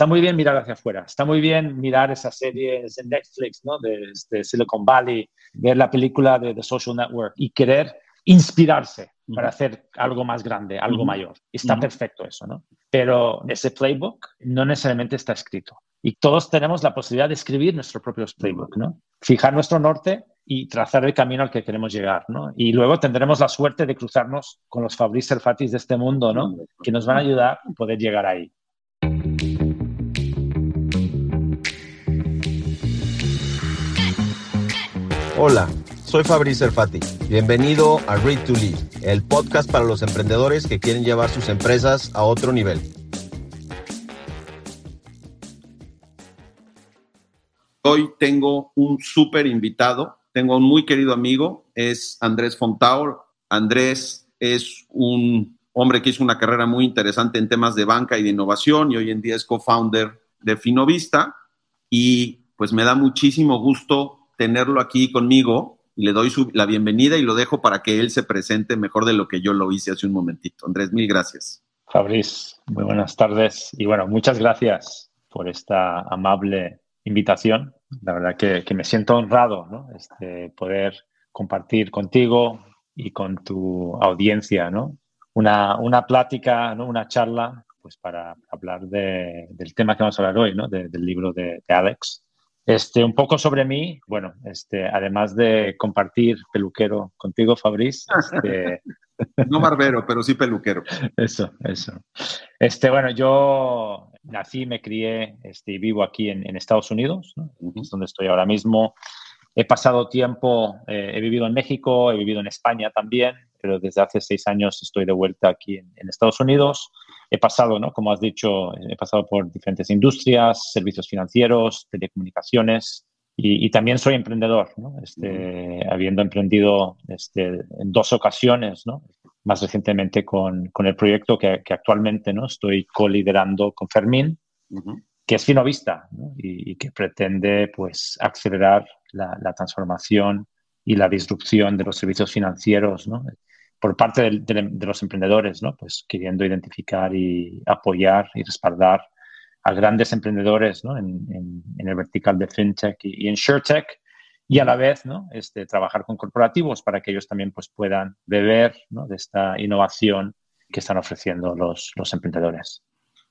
está muy bien mirar hacia afuera, está muy bien mirar esas series en Netflix, ¿no? De, Silicon Valley, ver la película de The Social Network y querer inspirarse para hacer algo más grande, algo mayor. Está perfecto eso, ¿no? Pero ese playbook no necesariamente está escrito. Y todos tenemos la posibilidad de escribir nuestro propio playbook, ¿no? Fijar nuestro norte y trazar el camino al que queremos llegar, ¿no? Y luego tendremos la suerte de cruzarnos con los Fabrice Serfatis de este mundo, ¿no? Que nos van a ayudar a poder llegar ahí. Hola, soy Fabrice Serfati. Bienvenido a Read to Lead, el podcast para los emprendedores que quieren llevar sus empresas a otro nivel. Hoy tengo un súper invitado, tengo un muy querido amigo, es Andrés Fontaur. Andrés es un hombre que hizo una carrera muy interesante en temas de banca y de innovación y hoy en día es co-founder de Finovista y pues me da muchísimo gusto tenerlo aquí conmigo. Le doy la bienvenida y lo dejo para que él se presente mejor de lo que yo lo hice hace un momentito. Andrés, mil gracias. Fabriz, muy buenas tardes. Y bueno, muchas gracias por esta amable invitación. La verdad que, me siento honrado ¿no? este, poder compartir contigo y con tu audiencia ¿no? una, una plática, ¿no? una charla pues para hablar del tema que vamos a hablar hoy, ¿no? del libro de, de Alex, este, un poco sobre mí, bueno, este, además de compartir peluquero contigo, Fabriz. Este, no barbero, pero sí peluquero. Eso, eso. Este, bueno, yo nací, me crié este, y vivo aquí en, Estados Unidos, es donde estoy ahora mismo. He pasado tiempo, eh, he vivido en México, he vivido en España también, pero desde hace seis años estoy de vuelta aquí en Estados Unidos he pasado, ¿no? Como has dicho, he pasado por diferentes industrias, servicios financieros, telecomunicaciones y, también soy emprendedor, ¿no? Este, habiendo emprendido este, en dos ocasiones, ¿no? Más recientemente con, con el proyecto que, que, actualmente, ¿no? Estoy co-liderando con Fermín, que es Finovista, ¿no? y, y, que pretende, pues, acelerar la, la transformación y la disrupción de los servicios financieros, ¿no? Por parte de, los emprendedores, ¿no? Pues queriendo identificar y apoyar y respaldar a grandes emprendedores ¿no? en, el vertical de FinTech y, en SureTech y a la vez ¿no? este, trabajar con corporativos para que ellos también pues, puedan beber ¿no? de esta innovación que están ofreciendo los, los emprendedores.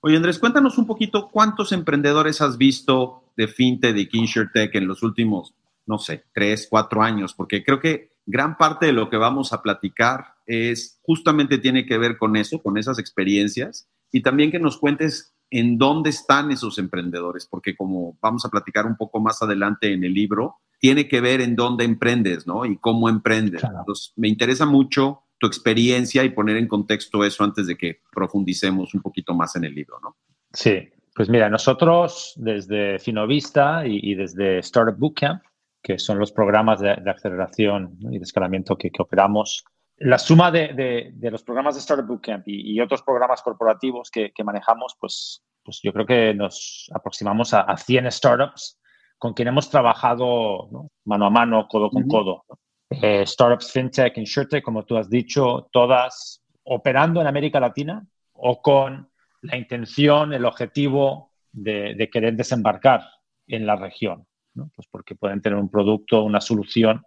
Oye, Andrés, cuéntanos un poquito cuántos emprendedores has visto de FinTech y InsurTech en los últimos, no sé, tres, cuatro años, porque creo que gran parte de lo que vamos a platicar es justamente tiene que ver con eso, con esas experiencias y también que nos cuentes en dónde están esos emprendedores, porque como vamos a platicar un poco más adelante en el libro, tiene que ver en dónde emprendes, ¿no? Y cómo emprendes. Entonces, me interesa mucho tu experiencia y poner en contexto eso antes de que profundicemos un poquito más en el libro, ¿no? Sí, pues mira, nosotros desde Finovista y, desde Startup Bootcamp que son los programas de, aceleración y de escalamiento que, operamos. La suma de, los programas de Startup Bootcamp y, y otros programas corporativos que, manejamos, pues, pues yo creo que nos aproximamos a, 100 startups con quien hemos trabajado mano a mano, codo con codo. Eh, startups, FinTech, InsurTech, como tú has dicho, todas operando en América Latina o con la intención, el objetivo de querer desembarcar en la región. Pues porque pueden tener un producto, una solución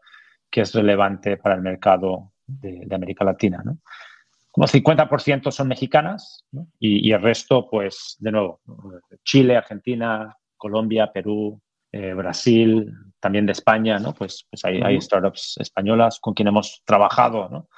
que es relevante para el mercado de, América Latina. ¿no? Como 50% son mexicanas y, el resto, pues, de nuevo, Chile, Argentina, Colombia, Perú, eh, Brasil, también de España, ¿no? Pues, pues hay, startups españolas con quien hemos trabajado,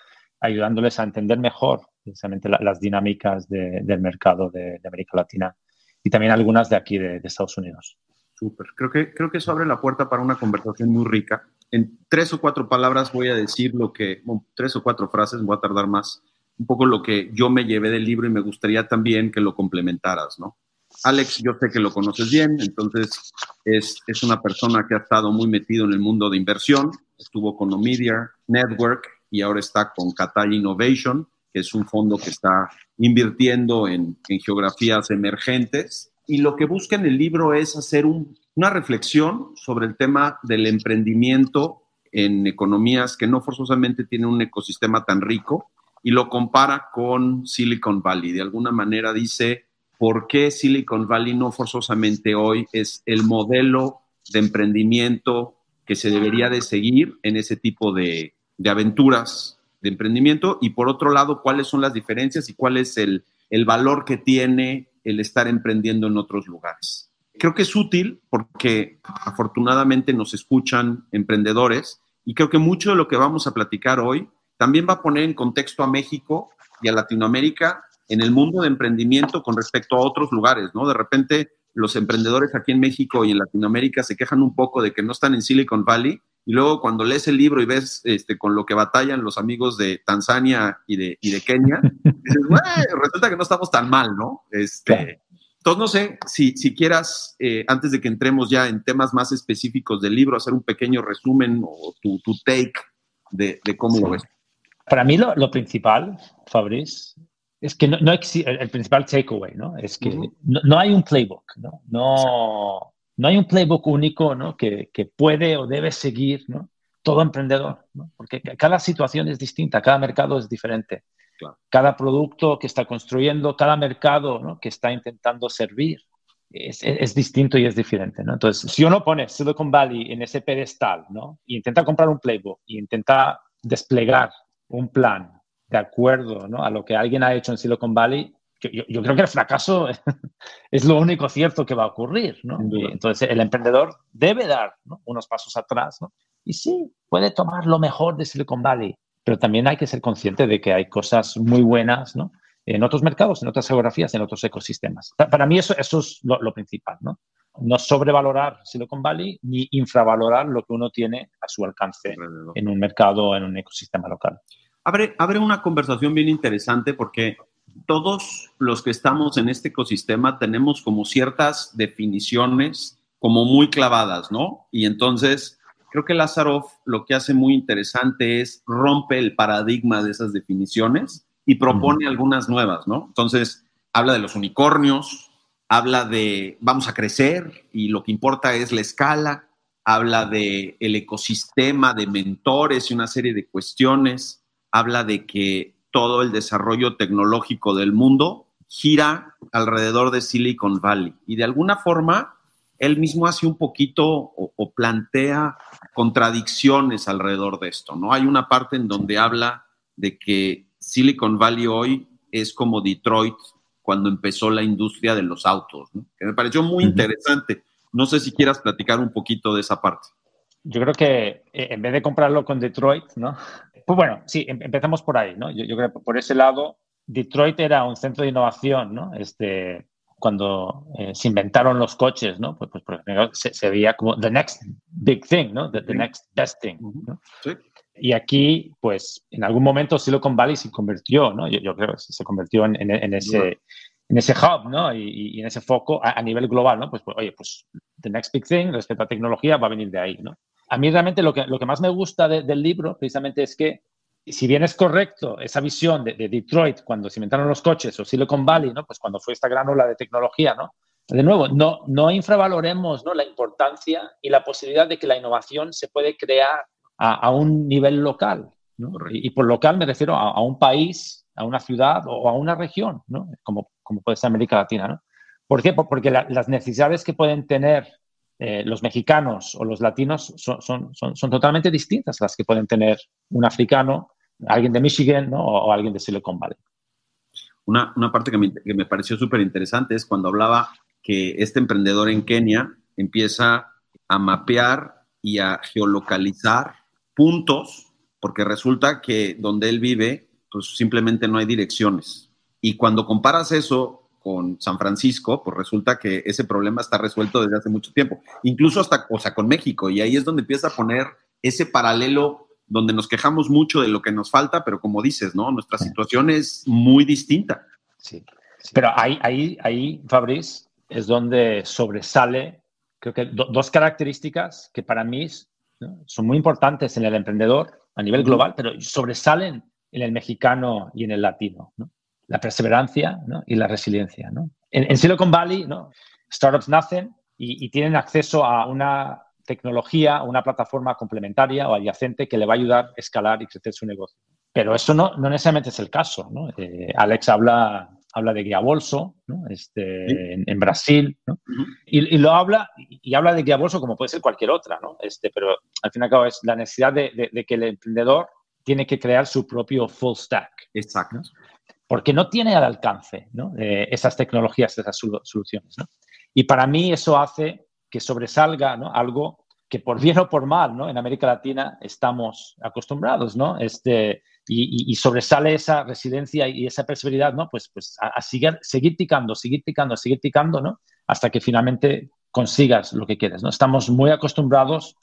ayudándoles a entender mejor precisamente las dinámicas del mercado de, América Latina y también algunas de aquí de Estados Unidos. Súper. Creo que, creo que eso abre la puerta para una conversación muy rica. En tres o cuatro palabras voy a decir lo que, tres o cuatro frases, voy a tardar más, un poco lo que yo me llevé del libro y me gustaría también que lo complementaras, ¿no? Alex, yo sé que lo conoces bien, entonces es, es una persona que ha estado muy metido en el mundo de inversión, estuvo con Omidyar Network y ahora está con Qatar Innovation, que es un fondo que está invirtiendo en, en geografías emergentes y lo que busca en el libro es hacer una reflexión sobre el tema del emprendimiento en economías que no forzosamente tienen un ecosistema tan rico y lo compara con Silicon Valley. De alguna manera dice, por qué Silicon Valley no forzosamente hoy es el modelo de emprendimiento que se debería de seguir en ese tipo de, de aventuras de emprendimiento y por otro lado, cuáles son las diferencias y cuál es el, el valor que tiene el estar emprendiendo en otros lugares. Creo que es útil porque afortunadamente nos escuchan emprendedores y creo que mucho de lo que vamos a platicar hoy también va a poner en contexto a México y a Latinoamérica en el mundo de emprendimiento con respecto a otros lugares, ¿no? De repente los emprendedores aquí en México y en Latinoamérica se quejan un poco de que no están en Silicon Valley y luego cuando lees el libro y ves este, con lo que batallan los amigos de Tanzania y de, y de Kenia, dices, resulta que no estamos tan mal, ¿no? Este, Entonces, no sé si, si quieras, eh, antes de que entremos ya en temas más específicos del libro, hacer un pequeño resumen o tu, tu take de, de cómo lo ves. Para mí lo, lo principal, Fabriz, es que no, no existe, el principal takeaway, ¿no? Es que no, no, hay un playbook, ¿no? No, no hay un playbook único, ¿no? Que, que puede o debe seguir, ¿no? Todo emprendedor, ¿no? Porque cada situación es distinta, cada mercado es diferente. Claro. Cada producto que está construyendo, cada mercado ¿no? que está intentando servir es, es, es, distinto y es diferente. ¿no? Entonces, si uno pone Silicon Valley en ese pedestal ¿no? y intenta comprar un playbook y intenta desplegar un plan de acuerdo ¿no? a lo que alguien ha hecho en Silicon Valley, yo, yo, creo que el fracaso es lo único cierto que va a ocurrir. ¿no? Entonces, el emprendedor debe dar ¿no? unos pasos atrás ¿no? y sí, puede tomar lo mejor de Silicon Valley, pero también hay que ser consciente de que hay cosas muy buenas ¿no? en otros mercados, en otras geografías, en otros ecosistemas. Para mí eso, eso es lo, lo principal. ¿no? no sobrevalorar Silicon Valley ni infravalorar lo que uno tiene a su alcance en un mercado en un ecosistema local. Abre, abre una conversación bien interesante porque todos los que estamos en este ecosistema tenemos como ciertas definiciones como muy clavadas, ¿no? Y entonces creo que Lázaro lo que hace muy interesante es rompe el paradigma de esas definiciones y propone uh -huh. algunas nuevas, ¿no? Entonces habla de los unicornios, habla de vamos a crecer y lo que importa es la escala, habla de el ecosistema de mentores y una serie de cuestiones, habla de que todo el desarrollo tecnológico del mundo gira alrededor de Silicon Valley. Y de alguna forma, él mismo hace un poquito o, o, plantea contradicciones alrededor de esto, ¿no? Hay una parte en donde habla de que Silicon Valley hoy es como Detroit cuando empezó la industria de los autos, ¿no? que me pareció muy uh -huh. interesante. No sé si quieras platicar un poquito de esa parte. Yo creo que eh, en vez de comprarlo con Detroit, ¿no? Pues bueno, sí, em, empezamos por ahí, ¿no? Yo, yo, creo que por ese lado, Detroit era un centro de innovación, ¿no? Este, cuando eh, se inventaron los coches, ¿no? Pues, pues por ejemplo, se, se, veía como the next big thing, ¿no? The, the next best thing, ¿no? Sí. Y aquí, pues, en algún momento Silicon Valley se convirtió, ¿no? Yo, yo creo que se convirtió en, en, en ese, en ese hub, ¿no? Y, y en ese foco a, a, nivel global, ¿no? Pues, pues, oye, pues, the next big thing respecto a tecnología va a venir de ahí, ¿no? A mí realmente lo que, lo que más me gusta de, del libro precisamente es que si bien es correcto esa visión de, de, Detroit cuando se inventaron los coches o Silicon Valley, ¿no? Pues cuando fue esta gran ola de tecnología, ¿no? De nuevo, no, no infravaloremos ¿no? la importancia y la posibilidad de que la innovación se puede crear a, un nivel local. Y, por local me refiero a, un país, a una ciudad o a una región, ¿no? como, como puede ser América Latina. ¿no? ¿Por qué? Porque la, las necesidades que pueden tener eh, los mexicanos o los latinos son, son, son, son, totalmente distintas a las que pueden tener un africano, alguien de Michigan ¿no? o, alguien de Silicon Valley. Una, una parte que me, que me pareció súper interesante es cuando hablaba que este emprendedor en Kenia empieza a mapear y a geolocalizar puntos, porque resulta que donde él vive, pues simplemente no hay direcciones. Y cuando comparas eso con San Francisco, pues resulta que ese problema está resuelto desde hace mucho tiempo, incluso hasta, o sea, con México, y ahí es donde empieza a poner ese paralelo donde nos quejamos mucho de lo que nos falta, pero como dices, ¿no? Nuestra situación es muy distinta. Sí, pero ahí, ahí, ahí, Fabriz, es donde sobresale, creo que do, dos características que para mí ¿no? son muy importantes en el emprendedor a nivel global, pero sobresalen en el mexicano y en el latino, ¿no? la perseverancia ¿no? y la resiliencia. ¿no? En, en, Silicon Valley, ¿no? startups nacen y, y, tienen acceso a una tecnología, una plataforma complementaria o adyacente que le va a ayudar a escalar y crecer su negocio. Pero eso no, no necesariamente es el caso. ¿no? Eh, Alex habla habla de guía bolso, este, en, Brasil, y, lo habla, y habla de guía bolso como puede ser cualquier otra, ¿no? Este, pero al fin y al cabo es la necesidad de, que el emprendedor tiene que crear su propio full stack. Exacto. Porque no tiene al alcance esas tecnologías, esas soluciones. Y para mí eso hace que sobresalga algo que por bien o por mal, ¿no? En América Latina estamos acostumbrados, ¿no? Este, y, sobresale esa resiliencia y esa perseveridad, ¿no? Pues, pues a, seguir, seguir picando, seguir picando, seguir picando, ¿no? Hasta que finalmente consigas lo que quieres, ¿no? Estamos muy acostumbrados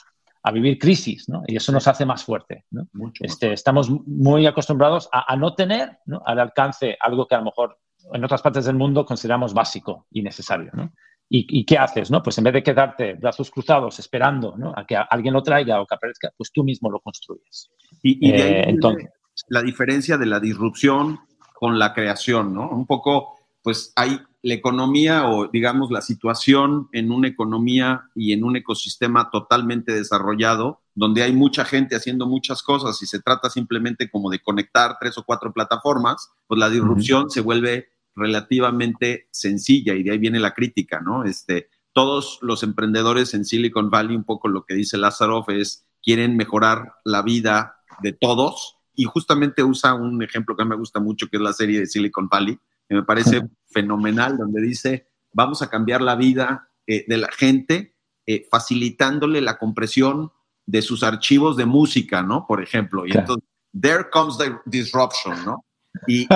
a vivir crisis, ¿no? Y eso nos hace más fuerte, ¿no? este, Estamos muy acostumbrados a, no tener ¿no? al alcance algo que a lo mejor en otras partes del mundo consideramos básico y necesario, ¿no? ¿Y, qué haces? ¿no? Pues en vez de quedarte brazos cruzados esperando ¿no? a que alguien lo traiga o que aparezca, pues tú mismo lo construyes. Y, de ahí eh, entonces, la diferencia de la disrupción con la creación, ¿no? Un poco, pues hay la economía o digamos la situación en una economía y en un ecosistema totalmente desarrollado, donde hay mucha gente haciendo muchas cosas y se trata simplemente como de conectar tres o cuatro plataformas, pues la disrupción se vuelve relativamente sencilla y de ahí viene la crítica, ¿no? Este, todos los emprendedores en Silicon Valley, un poco lo que dice Lázaro, es quieren mejorar la vida de todos y justamente usa un ejemplo que me gusta mucho, que es la serie de Silicon Valley, que me parece fenomenal, donde dice, vamos a cambiar la vida eh, de la gente eh, facilitándole la compresión de sus archivos de música, ¿no? Por ejemplo. Y entonces, there comes the disruption, ¿no? Y,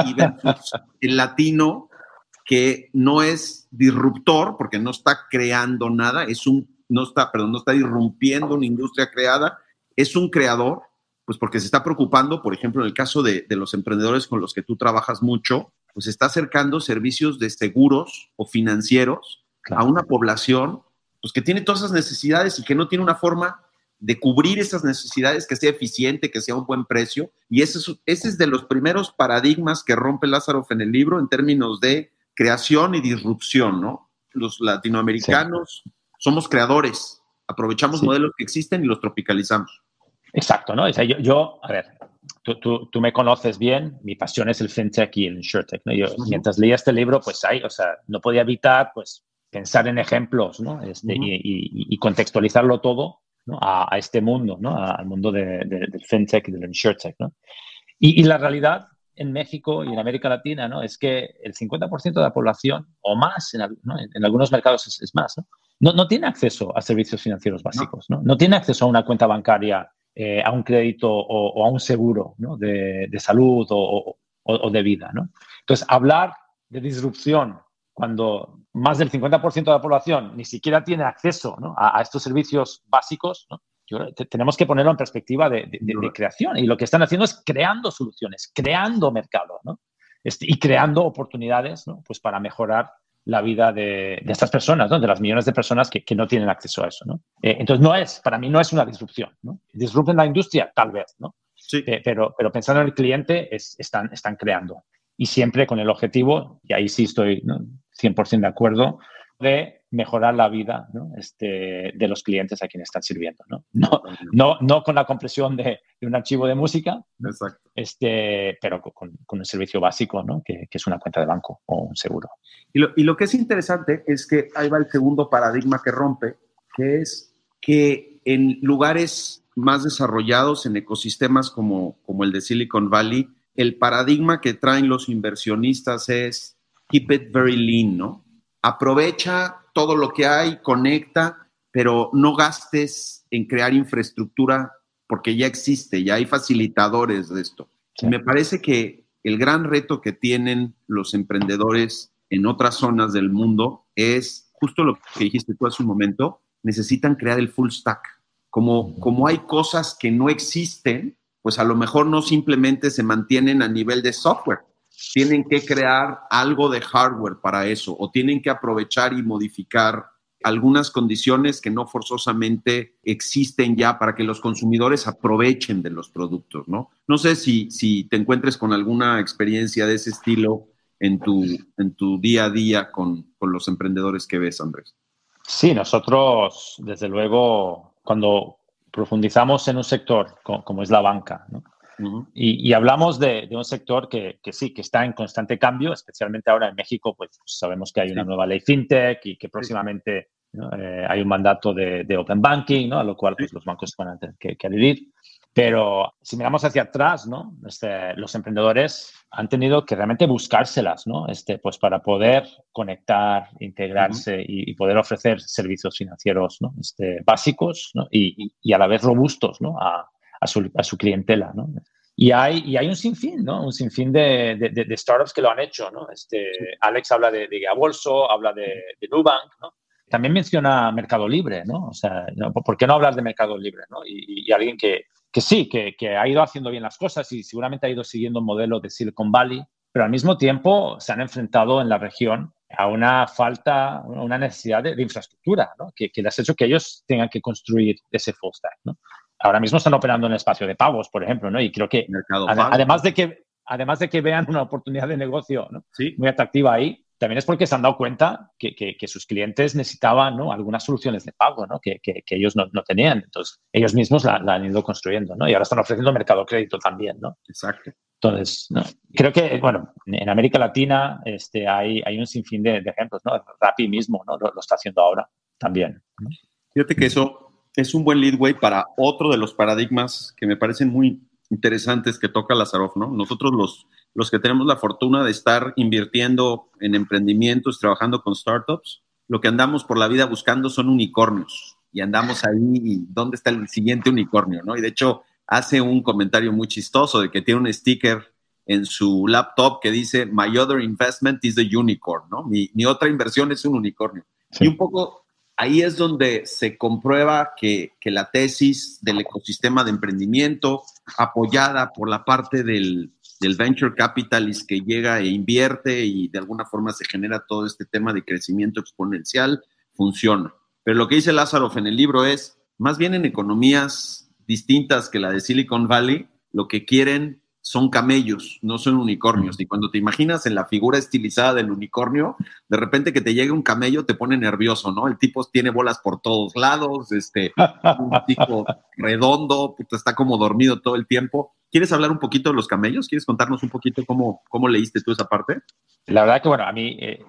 el latino que no es disruptor porque no está creando nada, es un, no está, perdón, no está irrumpiendo una industria creada, es un creador, pues porque se está preocupando, por ejemplo, en el caso de, los emprendedores con los que tú trabajas mucho, pues está acercando servicios de seguros o financieros a una población pues que tiene todas esas necesidades y que no tiene una forma de cubrir esas necesidades, que sea eficiente, que sea un buen precio. Y ese es, ese es de los primeros paradigmas que rompe Lázaro en el libro en términos de creación y disrupción, ¿no? Los latinoamericanos somos creadores, aprovechamos modelos que existen y los tropicalizamos. Exacto, ¿no? yo, yo, a ver, tú, tú, tú, me conoces bien, mi pasión es el fintech y el insurtech, ¿no? Yo, mientras leía este libro, pues ahí, o sea, no podía evitar, pues, pensar en ejemplos, ¿no? Este, y, y, contextualizarlo todo a, este mundo, ¿no? al mundo del fintech y del insurtech. ¿no? Y, la realidad en México y en América Latina ¿no? es que el 50% de la población, o más, en, en, algunos mercados es, más, ¿no? ¿no? tiene acceso a servicios financieros básicos, no, no tiene acceso a una cuenta bancaria, eh, a un crédito o, a un seguro de, de, salud o, o, de vida. ¿no? Entonces, hablar de disrupción cuando más del 50% de la población ni siquiera tiene acceso a, estos servicios básicos, tenemos que ponerlo en perspectiva de, creación. Y lo que están haciendo es creando soluciones, creando mercado este, y creando oportunidades pues para mejorar la vida de, estas personas, de las millones de personas que, no tienen acceso a eso. Eh, entonces, no es, para mí no es una disrupción. ¿no? Disrupten la industria, tal vez, ¿no? pero, pero pensando en el cliente, están, están creando. Y siempre con el objetivo, y ahí sí estoy 100% de acuerdo, de mejorar la vida este, de los clientes a quienes están sirviendo. No, no, no, no con la compresión de, un archivo de música, Este, pero con, con, un servicio básico, ¿no? que, que, es una cuenta de banco o un seguro. Y lo, y lo que es interesante es que ahí va el segundo paradigma que rompe, que es que en lugares más desarrollados, en ecosistemas como, como el de Silicon Valley, el paradigma que traen los inversionistas es keep it very lean, ¿no? Aprovecha todo lo que hay, conecta, pero no gastes en crear infraestructura porque ya existe, ya hay facilitadores de esto. Me parece que el gran reto que tienen los emprendedores en otras zonas del mundo es justo lo que dijiste tú hace un momento, necesitan crear el full stack. Como, como hay cosas que no existen, pues a lo mejor no simplemente se mantienen a nivel de software, tienen que crear algo de hardware para eso o tienen que aprovechar y modificar algunas condiciones que no forzosamente existen ya para que los consumidores aprovechen de los productos, ¿no? No sé si, si te encuentres con alguna experiencia de ese estilo en tu, en tu día a día con, con los emprendedores que ves, Andrés. Sí, nosotros, desde luego, cuando profundizamos en un sector como, es la banca, ¿no? Y, hablamos de, un sector que, que, sí, que está en constante cambio, especialmente ahora en México, pues sabemos que hay una nueva ley fintech y que próximamente eh, hay un mandato de, Open Banking, ¿no? a lo cual pues, los bancos van a tener que, que adherir. Pero si miramos hacia atrás, ¿no? Este, los emprendedores han tenido que realmente buscárselas, ¿no? Este, pues para poder conectar, integrarse y, poder ofrecer servicios financieros ¿no? este, básicos ¿no? y, y, a la vez robustos ¿no? a, a, su, a su clientela. ¿no? Y hay, y hay un sinfín, ¿no? Un sinfín de, de, de, startups que lo han hecho, ¿no? Este, Alex habla de, de Bolso, habla de, de Nubank, ¿no? También menciona Mercado Libre, ¿no? O sea, ¿por qué no hablar de Mercado Libre, ¿no? Y, y alguien que, que sí, que, que, ha ido haciendo bien las cosas y seguramente ha ido siguiendo un modelo de Silicon Valley, pero al mismo tiempo se han enfrentado en la región a una falta, una necesidad de, infraestructura, ¿no? que, que, les ha hecho que ellos tengan que construir ese full stack. ¿no? Ahora mismo están operando en el espacio de pagos, por ejemplo, ¿no? y creo que además, de que además de que vean una oportunidad de negocio ¿no? sí. muy atractiva ahí, también es porque se han dado cuenta que, que, sus clientes necesitaban ¿no? algunas soluciones de pago ¿no? que, que, ellos no, no, tenían. Entonces, ellos mismos la, la, han ido construyendo ¿no? y ahora están ofreciendo mercado crédito también. ¿no? Exacto. Entonces, ¿no? creo que, bueno, en América Latina este, hay, hay un sinfín de, de ejemplos. ¿no? Rappi mismo ¿no? lo, lo está haciendo ahora también. Fíjate que eso es un buen leadway para otro de los paradigmas que me parecen muy interesantes que toca Lazarov, ¿no? Nosotros los los que tenemos la fortuna de estar invirtiendo en emprendimientos, trabajando con startups, lo que andamos por la vida buscando son unicornios y andamos ahí, ¿dónde está el siguiente unicornio? ¿no? Y de hecho hace un comentario muy chistoso de que tiene un sticker en su laptop que dice, My other investment is the unicorn, ¿no? Mi, otra inversión es un unicornio. Y un poco ahí es donde se comprueba que, que la tesis del ecosistema de emprendimiento, apoyada por la parte del, del venture capitalist que llega e invierte y de alguna forma se genera todo este tema de crecimiento exponencial, funciona. Pero lo que dice Lázaro en el libro es, más bien en economías distintas que la de Silicon Valley, lo que quieren son camellos, no son unicornios. Y cuando te imaginas en la figura estilizada del unicornio, de repente que te llegue un camello te pone nervioso, ¿no? El tipo tiene bolas por todos lados, este, un tipo redondo, está como dormido todo el tiempo. ¿Quieres hablar un poquito de los camellos? ¿Quieres contarnos un poquito cómo, cómo leíste tú esa parte? La verdad que, bueno, a mí eh,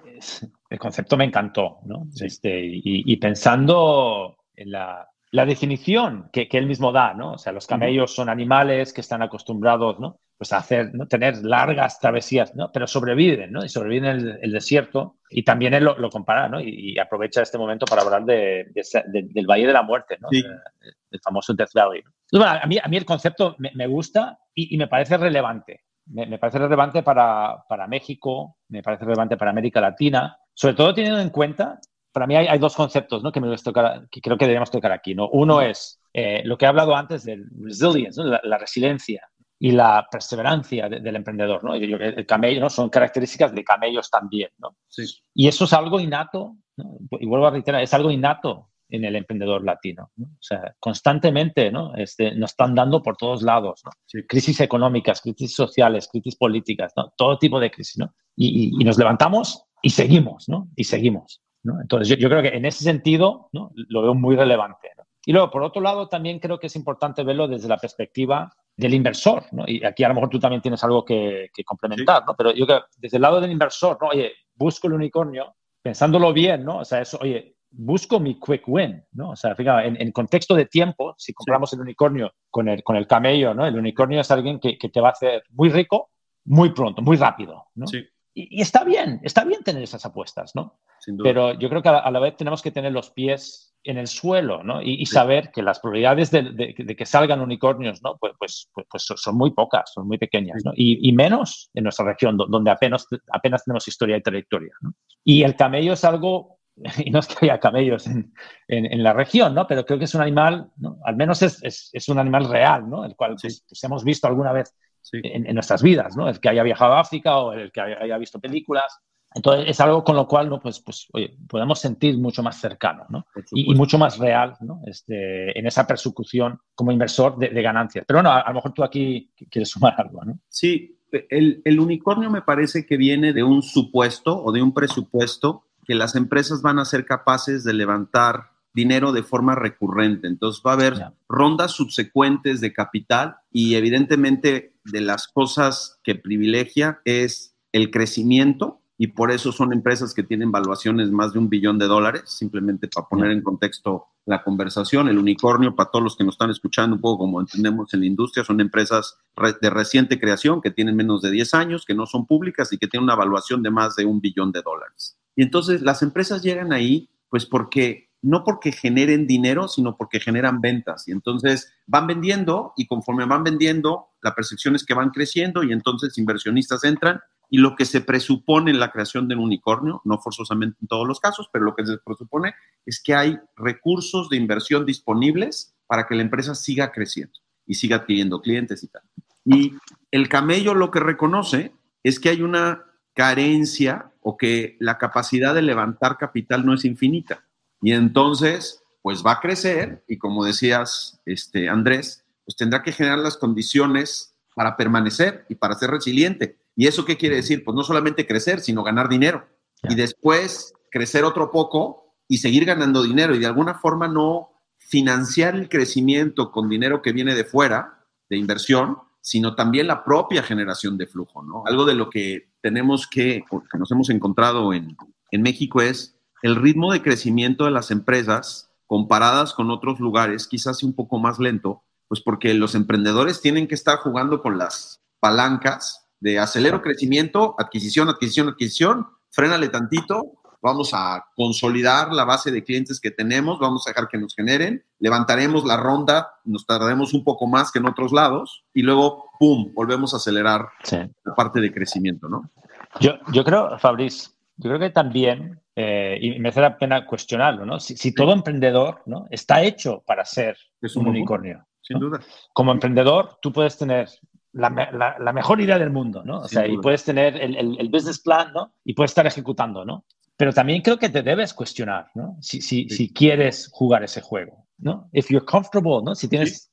el concepto me encantó, ¿no? Este, y, pensando en la, la definición que, que, él mismo da, ¿no? O sea, los camellos son animales que están acostumbrados, ¿no? Pues hacer, ¿no? tener largas travesías, ¿no? Pero sobreviven, ¿no? Y sobreviven en el, desierto. Y también él lo, compara, ¿no? Y, aprovecha este momento para hablar de, del Valle de la Muerte, ¿no? Sí. El, famoso Death Valley. ¿no? Bueno, a, mí, a mí el concepto me, me gusta y, y, me parece relevante. Me, me parece relevante para, para, México, me parece relevante para América Latina, sobre todo teniendo en cuenta, para mí hay, hay dos conceptos ¿no? que, me tocar, que creo que debemos tocar aquí. ¿no? Uno es eh, lo que he hablado antes del resilience, ¿no? la, la, resiliencia y la perseverancia de, del emprendedor. ¿no? El camello ¿no? son características de camellos también. ¿no? Sí. Y eso es algo innato, ¿no? y vuelvo a reiterar, es algo innato en el emprendedor latino. ¿no? O sea, constantemente ¿no? Este, nos están dando por todos lados. ¿no? Sí. Crisis económicas, crisis sociales, crisis políticas, ¿no? todo tipo de crisis. ¿no? Y, y, y, nos levantamos y seguimos, ¿no? Y seguimos. ¿no? Entonces, yo, yo, creo que en ese sentido ¿no? lo veo muy relevante. Y luego, por otro lado, también creo que es importante verlo desde la perspectiva del inversor. ¿no? Y aquí a lo mejor tú también tienes algo que, que complementar, sí. ¿no? pero yo creo que desde el lado del inversor, ¿no? oye, busco el unicornio, pensándolo bien, ¿no? O sea, eso, oye, busco mi quick win, ¿no? O sea, fíjate, en, en, contexto de tiempo, si compramos sí. el unicornio con el, con el camello, ¿no? El unicornio es alguien que, que, te va a hacer muy rico muy pronto, muy rápido, ¿no? Sí. Y, y, está bien, está bien tener esas apuestas, ¿no? Pero yo creo que a la, a la, vez tenemos que tener los pies en el suelo, ¿no? Y, y sí. saber que las probabilidades de, de, de, que salgan unicornios, ¿no? Pues, pues, pues, pues son muy pocas, son muy pequeñas, ¿no? Y, y, menos en nuestra región, donde apenas, apenas tenemos historia y trayectoria, ¿no? Y el camello es algo y no es que haya camellos en, en, en, la región, ¿no? Pero creo que es un animal, ¿no? al menos es, es, es, un animal real, ¿no? El cual sí. pues, pues hemos visto alguna vez sí. en, en, nuestras vidas, ¿no? El que haya viajado a África o el que haya, haya visto películas. Entonces es algo con lo cual, ¿no? Pues, pues oye, podemos sentir mucho más cercano, ¿no? Y, y, mucho más real, ¿no? Este, en esa persecución como inversor de, de ganancias. Pero bueno, a, a, lo mejor tú aquí quieres sumar algo, ¿no? Sí, el, el unicornio me parece que viene de un supuesto o de un presupuesto que las empresas van a ser capaces de levantar dinero de forma recurrente. Entonces va a haber rondas subsecuentes de capital y evidentemente de las cosas que privilegia es el crecimiento y por eso son empresas que tienen valuaciones más de un billón de dólares, simplemente para poner en contexto la conversación. El unicornio, para todos los que nos están escuchando, un poco como entendemos en la industria, son empresas de reciente creación que tienen menos de 10 años, que no son públicas y que tienen una valuación de más de un billón de dólares. Y entonces las empresas llegan ahí, pues porque no porque generen dinero, sino porque generan ventas. Y entonces van vendiendo y conforme van vendiendo, la percepción es que van creciendo y entonces inversionistas entran y lo que se presupone en la creación de un unicornio, no forzosamente en todos los casos, pero lo que se presupone es que hay recursos de inversión disponibles para que la empresa siga creciendo y siga adquiriendo clientes y tal. Y el camello lo que reconoce es que hay una carencia o que la capacidad de levantar capital no es infinita. Y entonces, pues va a crecer y como decías, este, Andrés, pues tendrá que generar las condiciones para permanecer y para ser resiliente. ¿Y eso qué quiere decir? Pues no solamente crecer, sino ganar dinero. Y después crecer otro poco y seguir ganando dinero y de alguna forma no financiar el crecimiento con dinero que viene de fuera, de inversión, sino también la propia generación de flujo, ¿no? Algo de lo que tenemos que, que nos hemos encontrado en, en México es el ritmo de crecimiento de las empresas comparadas con otros lugares, quizás un poco más lento, pues porque los emprendedores tienen que estar jugando con las palancas de acelero crecimiento, adquisición, adquisición, adquisición, frénale tantito, vamos a consolidar la base de clientes que tenemos, vamos a dejar que nos generen, levantaremos la ronda, nos tardaremos un poco más que en otros lados y luego, ¡pum!, volvemos a acelerar la parte de crecimiento, ¿no? Yo, yo creo, Fabriz, yo creo que también, eh, y me hace la pena cuestionarlo, ¿no? Si, todo emprendedor ¿no? está hecho para ser un, unicornio. Sin duda. Como emprendedor, tú puedes tener la, mejor idea del mundo, ¿no? O sea, y puedes tener el, business plan, ¿no? Y puedes estar ejecutando, ¿no? Pero también creo que te debes cuestionar, ¿no? Si, si, si quieres jugar ese juego, ¿no? If you're comfortable, ¿no? Si tienes,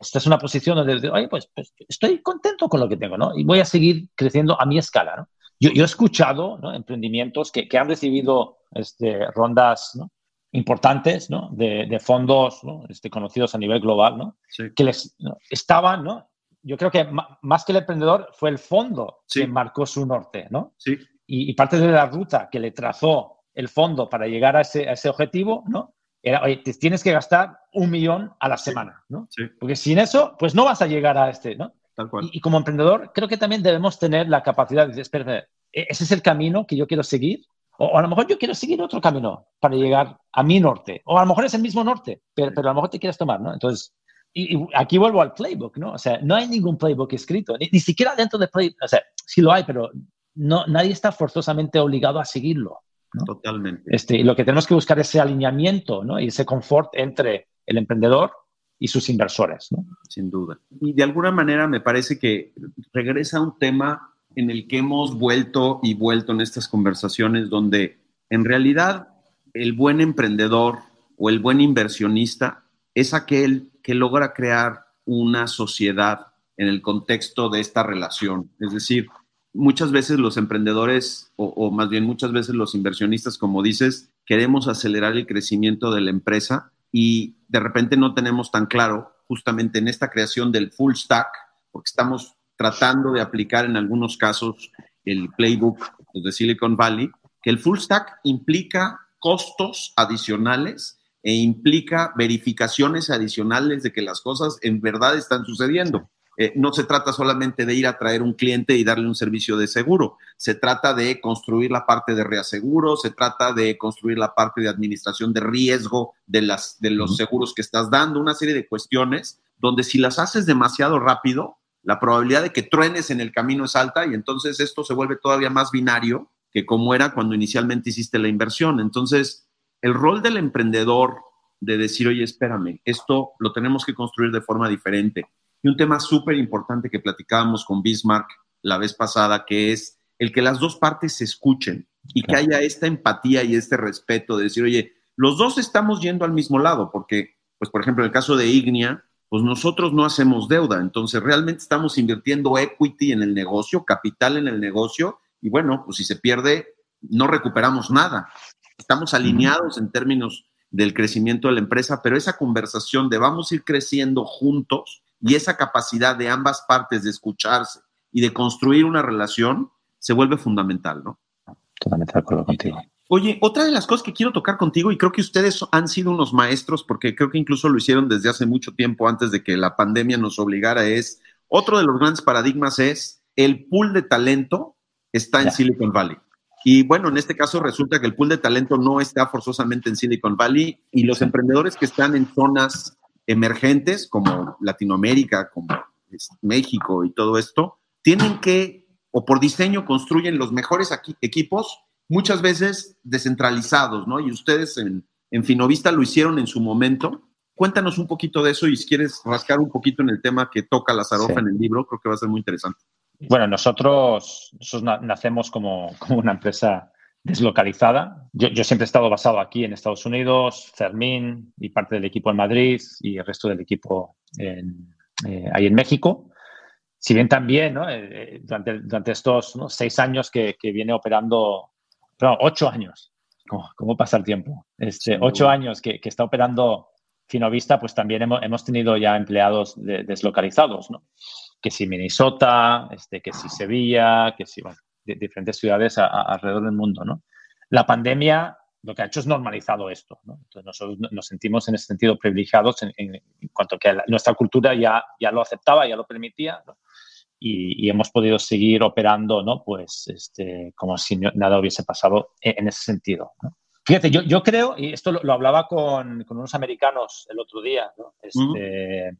esta es una posición donde, oye, pues, pues, estoy contento con lo que tengo, ¿no? Y voy a seguir creciendo a mi escala, ¿no? Yo, yo he escuchado ¿no? emprendimientos que, que, han recibido este, rondas ¿no? importantes ¿no? De, de, fondos ¿no? Este, conocidos a nivel global, ¿no? que les estaban ¿no? yo creo que más que el emprendedor fue el fondo que marcó su norte, ¿no? Sí. Y, parte de la ruta que le trazó el fondo para llegar a ese, a ese objetivo, ¿no? Era, oye, te tienes que gastar un millón a la semana, ¿no? Porque sin eso, pues no vas a llegar a este, ¿no? Tal cual. Y, como emprendedor, creo que también debemos tener la capacidad de decir, espera, ¿e-, ¿ese es el camino que yo quiero seguir? O, a lo mejor yo quiero seguir otro camino para llegar a mi norte. O a lo mejor es el mismo norte, pero, pero a lo mejor te quieres tomar, ¿no? Entonces, y, aquí vuelvo al playbook, ¿no? O sea, no hay ningún playbook escrito, ni, siquiera dentro del playbook, o sea, sí lo hay, pero no, nadie está forzosamente obligado a seguirlo. ¿no? Totalmente. Este, y lo que tenemos que buscar es ese alineamiento, ¿no? Y ese confort entre el emprendedor y sus inversores, ¿no? Sin duda. Y de alguna manera me parece que regresa a un tema en el que hemos vuelto y vuelto en estas conversaciones donde en realidad el buen emprendedor o el buen inversionista es aquel que logra crear una sociedad en el contexto de esta relación. Es decir, muchas veces los emprendedores, o, más bien muchas veces los inversionistas, como dices, queremos acelerar el crecimiento de la empresa y de repente no tenemos tan claro justamente en esta creación del full stack, porque estamos tratando de aplicar en algunos casos el playbook de Silicon Valley, que el full stack implica costos adicionales e implica verificaciones adicionales de que las cosas en verdad están sucediendo. Eh, no se trata solamente de ir a traer un cliente y darle un servicio de seguro, se trata de construir la parte de reaseguro, se trata de construir la parte de administración de riesgo de, las, de los seguros que estás dando, una serie de cuestiones donde si las haces demasiado rápido, la probabilidad de que truenes en el camino es alta y entonces esto se vuelve todavía más binario que como era cuando inicialmente hiciste la inversión. Entonces, el rol del emprendedor de decir, oye, espérame, esto lo tenemos que construir de forma diferente. Y un tema súper importante que platicábamos con Bismarck la vez pasada, que es el que las dos partes se escuchen y que haya esta empatía y este respeto de decir, oye, los dos estamos yendo al mismo lado, porque, pues, por ejemplo, en el caso de Ignia, pues nosotros no hacemos deuda, entonces realmente estamos invirtiendo equity en el negocio, capital en el negocio, y bueno, pues si se pierde, no recuperamos nada. Estamos alineados en términos del crecimiento de la empresa, pero esa conversación de vamos a ir creciendo juntos y esa capacidad de ambas partes de escucharse y de construir una relación se vuelve fundamental, ¿no? Totalmente de acuerdo contigo. Oye, otra de las cosas que quiero tocar contigo, y creo que ustedes han sido unos maestros, porque creo que incluso lo hicieron desde hace mucho tiempo antes de que la pandemia nos obligara, es otro de los grandes paradigmas es el pool de talento está en Silicon Valley. Y bueno, en este caso resulta que el pool de talento no está forzosamente en Silicon Valley y los emprendedores que están en zonas emergentes como Latinoamérica, como México y todo esto, tienen que, o por diseño, construyen los mejores equipos muchas veces descentralizados, ¿no? Y ustedes en, en Finovista lo hicieron en su momento. Cuéntanos un poquito de eso y si quieres rascar un poquito en el tema que toca la Zarofa en el libro, creo que va a ser muy interesante. Bueno, nosotros, nacemos como, una empresa deslocalizada. Yo, siempre he estado basado aquí en Estados Unidos, Fermín y parte del equipo en Madrid y el resto del equipo en, eh, ahí en México. Si bien también eh, eh, durante, estos seis años que, que viene operando perdón, ocho años. ¿Cómo, pasa el tiempo? Este, ocho años que, está operando Finovista, pues también hemos, tenido ya empleados deslocalizados, ¿no? Que si Minnesota, este, que si Sevilla, que si diferentes ciudades alrededor del mundo, ¿no? La pandemia lo que ha hecho es normalizado esto, ¿no? Entonces nosotros nos sentimos en ese sentido privilegiados en, cuanto a que nuestra cultura ya, ya lo aceptaba, ya lo permitía, ¿no? y, hemos podido seguir operando, ¿no? Pues este, como si nada hubiese pasado en, ese sentido. ¿no? Fíjate, yo, yo creo, y esto lo, hablaba con, con, unos americanos el otro día, ¿no? este,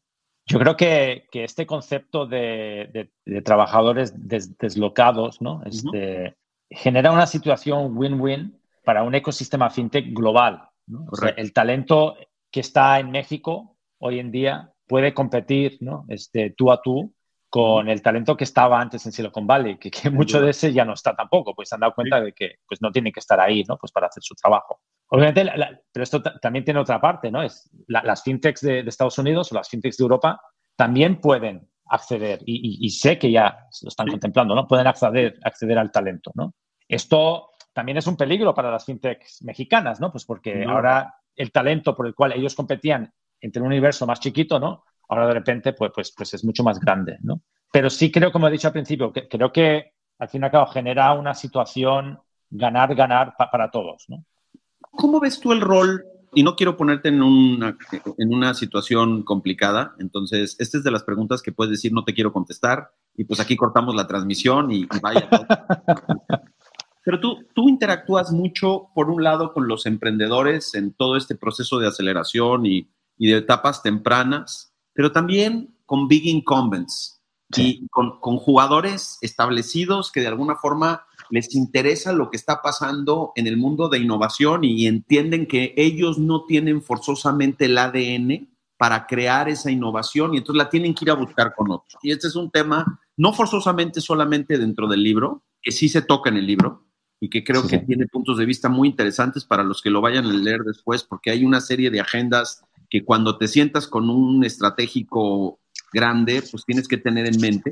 yo creo que, que, este concepto de, de, trabajadores deslocados ¿no? este, genera una situación win-win para un ecosistema fintech global. ¿no? el talento que está en México hoy en día puede competir ¿no? este, tú a tú con el talento que estaba antes en Silicon Valley, que, mucho de ese ya no está tampoco, pues se han dado cuenta de que pues no tiene que estar ahí, ¿no? Pues para hacer su trabajo. Obviamente, pero esto también tiene otra parte, ¿no? Es las fintechs de, Estados Unidos o las fintechs de Europa también pueden acceder, y, sé que ya lo están contemplando, ¿no? Pueden acceder, acceder al talento, ¿no? Esto también es un peligro para las fintechs mexicanas, ¿no? Pues porque ahora el talento por el cual ellos competían entre un universo más chiquito, ¿no? ahora de repente pues, pues, pues es mucho más grande, ¿no? Pero sí creo, como he dicho al principio, que creo que al fin y al cabo genera una situación ganar, ganar para todos, ¿no? ¿Cómo ves tú el rol? Y no quiero ponerte en una, en una situación complicada, entonces, esta es de las preguntas que puedes decir no te quiero contestar, y pues aquí cortamos la transmisión y, vaya. Pero tú, tú interactúas mucho, por un lado, con los emprendedores en todo este proceso de aceleración y, y de etapas tempranas, pero también con big incumbents y con, jugadores establecidos que de alguna forma les interesa lo que está pasando en el mundo de innovación y entienden que ellos no tienen forzosamente el ADN para crear esa innovación y entonces la tienen que ir a buscar con otros. Y este es un tema no forzosamente solamente dentro del libro, que sí se toca en el libro y que creo que tiene puntos de vista muy interesantes para los que lo vayan a leer después, porque hay una serie de agendas que cuando te sientas con un estratégico grande, pues tienes que tener en mente.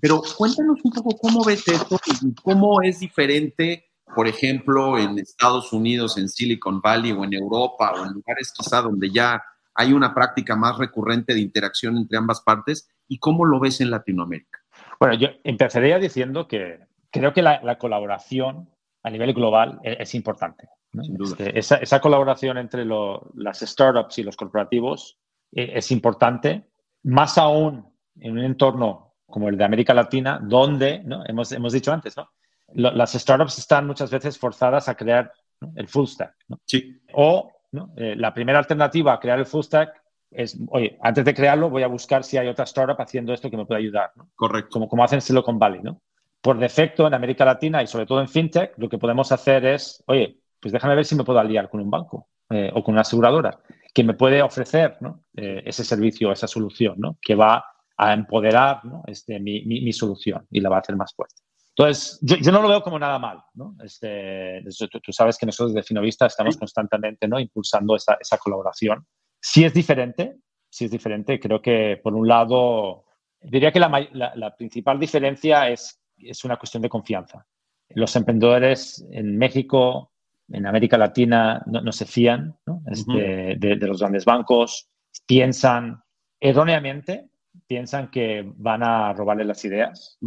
Pero cuéntanos un poco cómo ves esto y cómo es diferente, por ejemplo, en Estados Unidos, en Silicon Valley o en Europa o en lugares quizá donde ya hay una práctica más recurrente de interacción entre ambas partes y cómo lo ves en Latinoamérica. Bueno, yo empezaría diciendo que creo que la, colaboración a nivel global es, es importante. Este, esa, colaboración entre las startups y los corporativos eh, es importante, más aún en un entorno como el de América Latina, donde, ¿no? hemos, hemos dicho antes, ¿no? las startups están muchas veces forzadas a crear el full stack. Sí. O eh, la primera alternativa a crear el full stack es, oye, antes de crearlo voy a buscar si hay otra startup haciendo esto que me pueda ayudar. Correcto. Como, como hacen en Silicon Valley. ¿no? Por defecto, en América Latina y sobre todo en FinTech, lo que podemos hacer es, oye, pues déjame ver si me puedo aliar con un banco eh, o con una aseguradora que me puede ofrecer eh, ese servicio, esa solución, ¿no? que va a empoderar este, mi, solución y la va a hacer más fuerte. Entonces, yo, no lo veo como nada mal. ¿no? Este, tú, sabes que nosotros de Finovista estamos constantemente ¿no? impulsando esa, colaboración. Si es diferente, si es diferente, creo que por un lado, diría que la, la principal diferencia es, es una cuestión de confianza. Los emprendedores en México, en América Latina no, se fían este, de, de, los grandes bancos, piensan erróneamente piensan que van a robarle las ideas.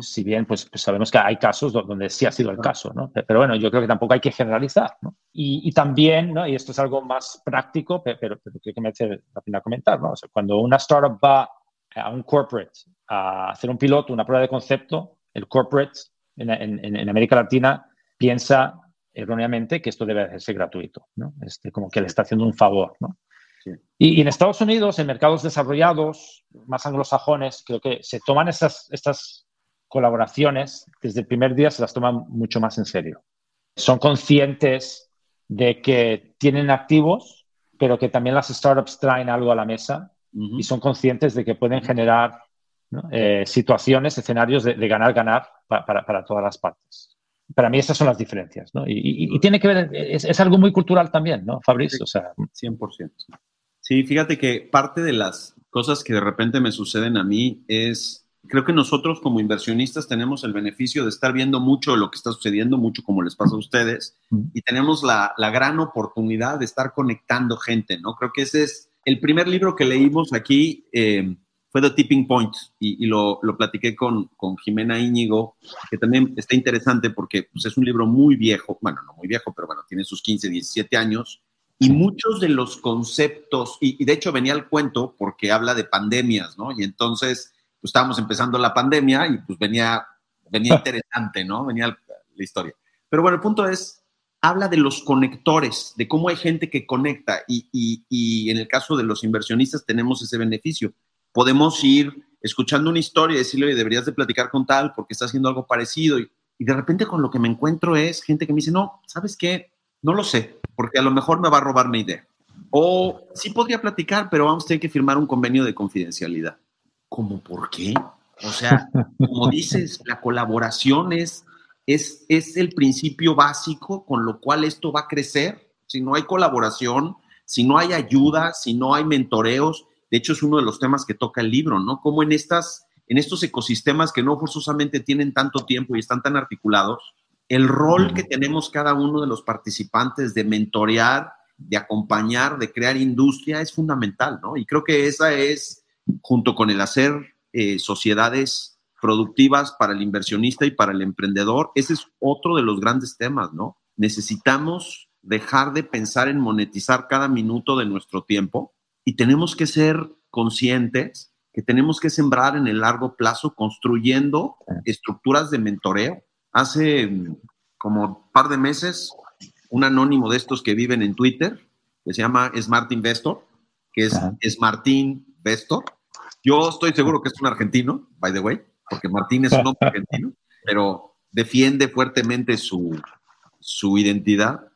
Si bien, pues, pues, sabemos que hay casos donde sí ha sido el caso, ¿no? Pero bueno, yo creo que tampoco hay que generalizar, ¿no? Y, también, ¿no? Y esto es algo más práctico, pero, pero, creo que merece la pena comentar, ¿no? O sea, cuando una startup va a un corporate a hacer un piloto, una prueba de concepto, el corporate en, en, en América Latina piensa erróneamente que esto debe hacerse gratuito, ¿no? Este, como que le está haciendo un favor, ¿no? Y, en Estados Unidos, en mercados desarrollados, más anglosajones, creo que se toman estas, estas colaboraciones, desde el primer día se las toman mucho más en serio. Son conscientes de que tienen activos, pero que también las startups traen algo a la mesa y son conscientes de que pueden generar eh, situaciones, escenarios de ganar-ganar para, para, todas las partes. Para mí esas son las diferencias, ¿no? Y, tiene que ver, es, es, algo muy cultural también, ¿no, Fabricio? O sea, 100%. Sí, fíjate que parte de las cosas que de repente me suceden a mí es, creo que nosotros como inversionistas tenemos el beneficio de estar viendo mucho lo que está sucediendo, mucho como les pasa a ustedes, y tenemos la, gran oportunidad de estar conectando gente, ¿no? Creo que ese es el primer libro que leímos aquí. Eh, fue The Tipping Point y, lo, lo, platiqué con, con, Jimena Íñigo, que también está interesante porque pues, es un libro muy viejo, bueno, no muy viejo, pero bueno, tiene sus 15, 17 años y muchos de los conceptos, y, de hecho venía el cuento porque habla de pandemias, ¿no? Y entonces, pues estábamos empezando la pandemia y pues venía, venía interesante, ¿no? Venía la historia. Pero bueno, el punto es, habla de los conectores, de cómo hay gente que conecta y, y, y, en el caso de los inversionistas tenemos ese beneficio. Podemos ir escuchando una historia y decirle, deberías de platicar con tal porque está haciendo algo parecido y, y de repente con lo que me encuentro es gente que me dice, no, ¿sabes qué? No lo sé, porque a lo mejor me va a robar mi idea. O sí podría platicar, pero vamos a tener que firmar un convenio de confidencialidad. ¿Cómo por qué? O sea, como dices, la colaboración es, es, es el principio básico con lo cual esto va a crecer. Si no hay colaboración, si no hay ayuda, si no hay mentoreos, de hecho es uno de los temas que toca el libro, ¿no? Como en estas, en estos ecosistemas que no forzosamente tienen tanto tiempo y están tan articulados, el rol que tenemos cada uno de los participantes de mentorear, de acompañar, de crear industria es fundamental, ¿no? Y creo que esa es, junto con el hacer eh, sociedades productivas para el inversionista y para el emprendedor, ese es otro de los grandes temas, ¿no? Necesitamos dejar de pensar en monetizar cada minuto de nuestro tiempo y tenemos que ser conscientes que tenemos que sembrar en el largo plazo construyendo estructuras de mentoreo hace como un par de meses, un anónimo de estos que viven en Twitter, que se llama Smart Investor, que es es Martín Vestor. Yo estoy seguro que es un argentino, by the way, porque Martín es un hombre argentino, pero defiende fuertemente su, su identidad.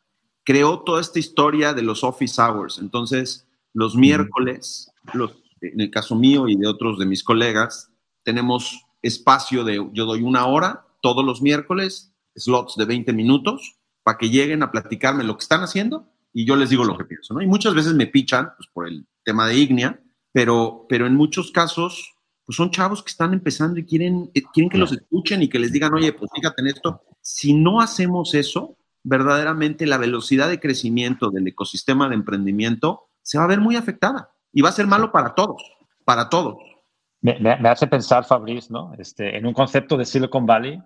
Creó toda esta historia de los office hours. Entonces, los miércoles, los, en el caso mío y de otros de mis colegas, tenemos espacio de, yo doy una hora todos los miércoles, slots de 20 minutos, para que lleguen a platicarme lo que están haciendo y yo les digo lo que pienso, ¿no? Y muchas veces me pichan, pues por el tema de ignia, pero, pero en muchos casos, pues son chavos que están empezando y quieren, eh, quieren que los escuchen y que les digan, oye, pues fíjate en esto. Si no hacemos eso, verdaderamente la velocidad de crecimiento del ecosistema de emprendimiento se va a ver muy afectada y va a ser malo para todos, para todos. Me, hace pensar, Fabriz, ¿no? Este, en un concepto de Silicon Valley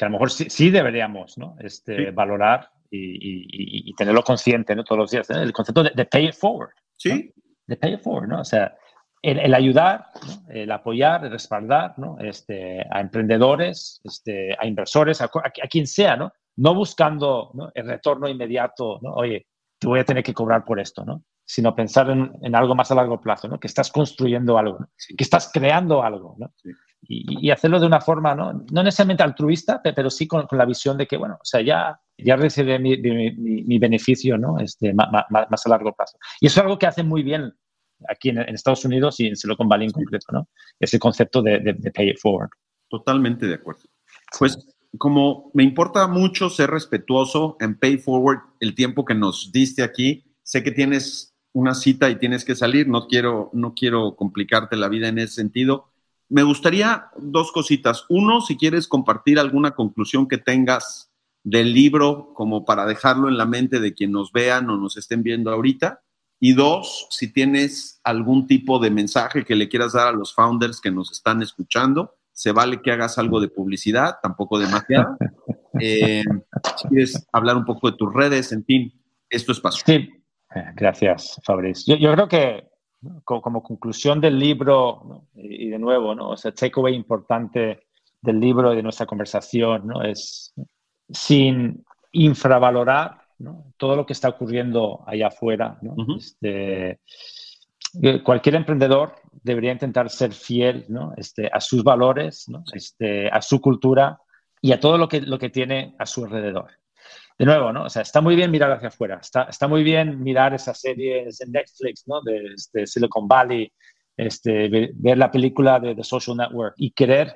que a lo mejor sí, deberíamos ¿no? este, valorar y, tenerlo consciente ¿no? todos los días. El concepto de, pay it forward. Sí. De pay it forward, ¿no? O sea, el, ayudar, el apoyar, el respaldar ¿no? este, a emprendedores, este, a inversores, a, quien sea, ¿no? No buscando el retorno inmediato, ¿no? Oye, te voy a tener que cobrar por esto, ¿no? Sino pensar en, algo más a largo plazo, ¿no? Que estás construyendo algo, que estás creando algo, ¿no? Sí y, hacerlo de una forma, ¿no? no necesariamente altruista, pero sí con, la visión de que, bueno, o sea, ya, ya recibiré mi, mi, beneficio, ¿no? Este, más, más, a largo plazo. Y eso es algo que hace muy bien aquí en, Estados Unidos y en Silicon Valley en concreto, ¿no? Ese concepto de, de, pay it forward. Totalmente de acuerdo. Pues como me importa mucho ser respetuoso en pay forward el tiempo que nos diste aquí, sé que tienes una cita y tienes que salir, no quiero, no quiero complicarte la vida en ese sentido me gustaría dos cositas. Uno, si quieres compartir alguna conclusión que tengas del libro como para dejarlo en la mente de quien nos vean o nos estén viendo ahorita. Y dos, si tienes algún tipo de mensaje que le quieras dar a los founders que nos están escuchando, se vale que hagas algo de publicidad, tampoco demasiado. Eh, si quieres hablar un poco de tus redes, en fin, esto es paso. Sí, gracias, Fabriz. Yo, creo que como, conclusión del libro, y de nuevo, ¿no? o sea, takeaway importante del libro y de nuestra conversación, ¿no? es sin infravalorar todo lo que está ocurriendo allá afuera. Este, eh, cualquier emprendedor debería intentar ser fiel este, a sus valores, este, a su cultura y a todo lo que, lo que tiene a su alrededor. De nuevo, ¿no? O sea, está muy bien mirar hacia afuera, está, está muy bien mirar esas series en Netflix, ¿no? De, este, Silicon Valley, este, ver, la película de The Social Network y querer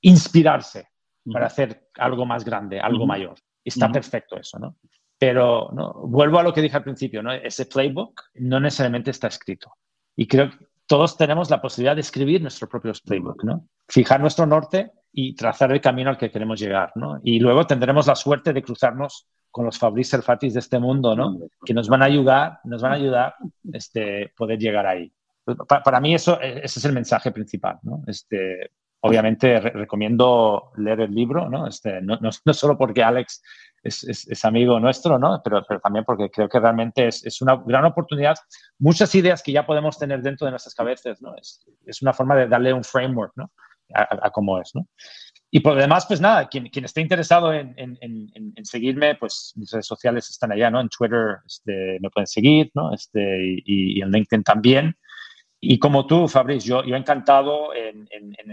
inspirarse para hacer algo más grande, algo mayor. Está perfecto eso, ¿no? Pero ¿no? vuelvo a lo que dije al principio, ¿no? Ese playbook no necesariamente está escrito. Y creo que todos tenemos la posibilidad de escribir nuestro propio playbook, ¿no? Fijar nuestro norte y trazar el camino al que queremos llegar, ¿no? Y luego tendremos la suerte de cruzarnos con los Fabrice Serfatis de este mundo, ¿no? Que nos van a ayudar, nos van a ayudar este, poder llegar ahí. Para, mí eso, ese es el mensaje principal, ¿no? Este, obviamente recomiendo leer el libro, ¿no? Este, no, no, no solo porque Alex es, amigo nuestro, ¿no? Pero, pero, también porque creo que realmente es, una gran oportunidad. Muchas ideas que ya podemos tener dentro de nuestras cabezas, ¿no? Es, una forma de darle un framework, ¿no? A, cómo es, ¿no? Y por lo demás, pues nada, quien, quien esté interesado en, en, seguirme, pues mis redes sociales están allá, ¿no? En Twitter este, me pueden seguir, ¿no? Este, y, en LinkedIn también. Y como tú, Fabriz, yo, yo encantado en,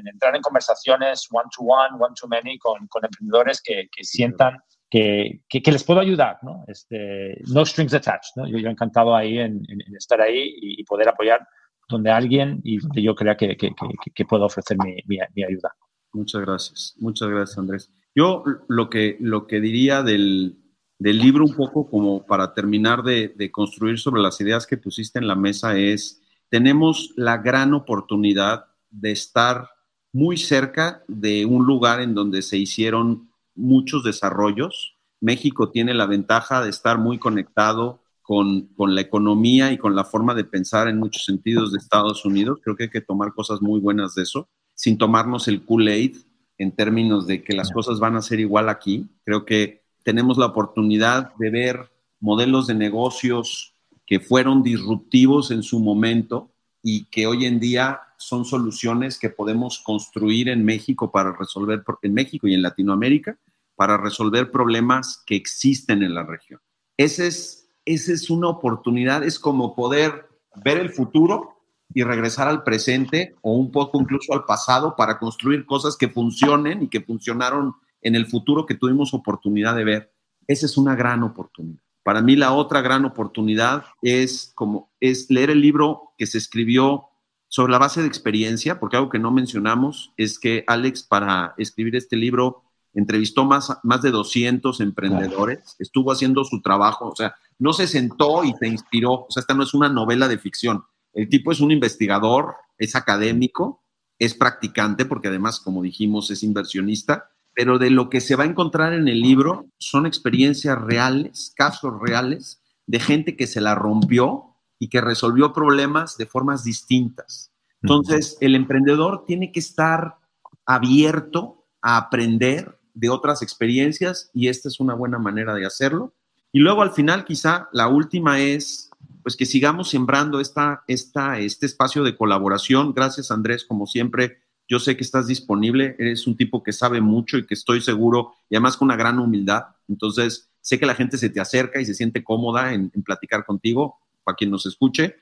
entrar en conversaciones one-to-one, one-to-many con, con emprendedores que, que sientan que, que, les puedo ayudar, ¿no? Este, no strings attached, ¿no? Yo, yo encantado ahí en, estar ahí y, poder apoyar donde alguien y donde yo crea que, que puedo ofrecer mi, mi, ayuda. Muchas gracias, muchas gracias Andrés. Yo lo que, lo que diría del, del libro un poco como para terminar de, de construir sobre las ideas que pusiste en la mesa es, tenemos la gran oportunidad de estar muy cerca de un lugar en donde se hicieron muchos desarrollos. México tiene la ventaja de estar muy conectado con, la economía y con la forma de pensar en muchos sentidos de Estados Unidos. Creo que hay que tomar cosas muy buenas de eso, sin tomarnos el Kool-Aid en términos de que las cosas van a ser igual aquí. Creo que tenemos la oportunidad de ver modelos de negocios que fueron disruptivos en su momento y que hoy en día son soluciones que podemos construir en México para resolver, en México y en Latinoamérica, para resolver problemas que existen en la región. Esa es, esa es una oportunidad, es como poder ver el futuro y regresar al presente o un poco incluso al pasado para construir cosas que funcionen y que funcionaron en el futuro que tuvimos oportunidad de ver. Esa es una gran oportunidad. Para mí la otra gran oportunidad es como es leer el libro que se escribió sobre la base de experiencia, porque algo que no mencionamos es que Alex para escribir este libro entrevistó más, más de 200 emprendedores, estuvo haciendo su trabajo, o sea, no se sentó y se inspiró, o sea, esta no es una novela de ficción. El tipo es un investigador, es académico, es practicante, porque además, como dijimos, es inversionista, pero de lo que se va a encontrar en el libro son experiencias reales, casos reales de gente que se la rompió y que resolvió problemas de formas distintas. Entonces, el emprendedor tiene que estar abierto a aprender de otras experiencias y esta es una buena manera de hacerlo. Y luego al final quizá la última es pues que sigamos sembrando esta, este espacio de colaboración. Gracias Andrés, como siempre, yo sé que estás disponible, eres un tipo que sabe mucho y que estoy seguro, y además con una gran humildad. Entonces, sé que la gente se te acerca y se siente cómoda en platicar contigo para quien nos escuche,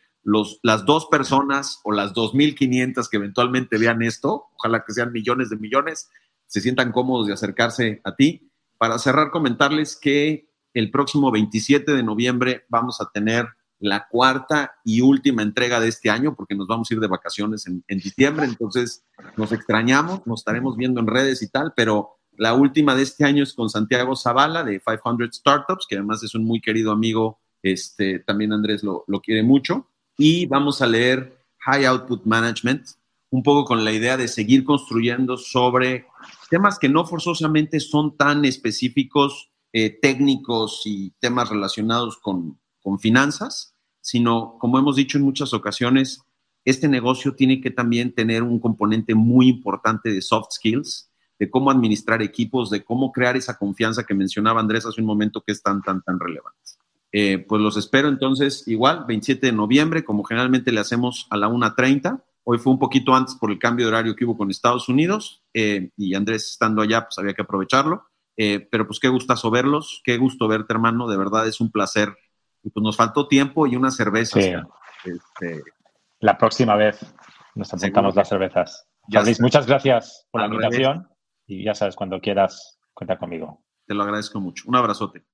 las dos personas o las 2.500 que eventualmente vean esto, ojalá que sean millones de millones, se sientan cómodos de acercarse a ti. Para cerrar, comentarles que el próximo 27 de noviembre vamos a tener la cuarta y última entrega de este año, porque nos vamos a ir de vacaciones en, diciembre, entonces nos extrañamos, nos estaremos viendo en redes y tal, pero la última de este año es con Santiago Zavala de 500 Startups, que además es un muy querido amigo este, también Andrés lo, quiere mucho. Y vamos a leer High Output Management, un poco con la idea de seguir construyendo sobre temas que no forzosamente son tan específicos eh, técnicos y temas relacionados con, con finanzas, sino, como hemos dicho en muchas ocasiones, este negocio tiene que también tener un componente muy importante de soft skills, de cómo administrar equipos, de cómo crear esa confianza que mencionaba Andrés hace un momento que es tan, tan, tan relevante. Eh, pues los espero entonces igual, 27 de noviembre, como generalmente le hacemos a la 1.30. Hoy fue un poquito antes por el cambio de horario que hubo con Estados Unidos eh, y Andrés estando allá, pues había que aprovecharlo. Eh, pero pues qué gustazo verlos, qué gusto verte hermano, de verdad es un placer. Y pues nos faltó tiempo y una cerveza. Este, la próxima vez nos apuntamos las cervezas. muchas gracias por la invitación y ya sabes, cuando quieras, cuenta conmigo. Te lo agradezco mucho. Un abrazote.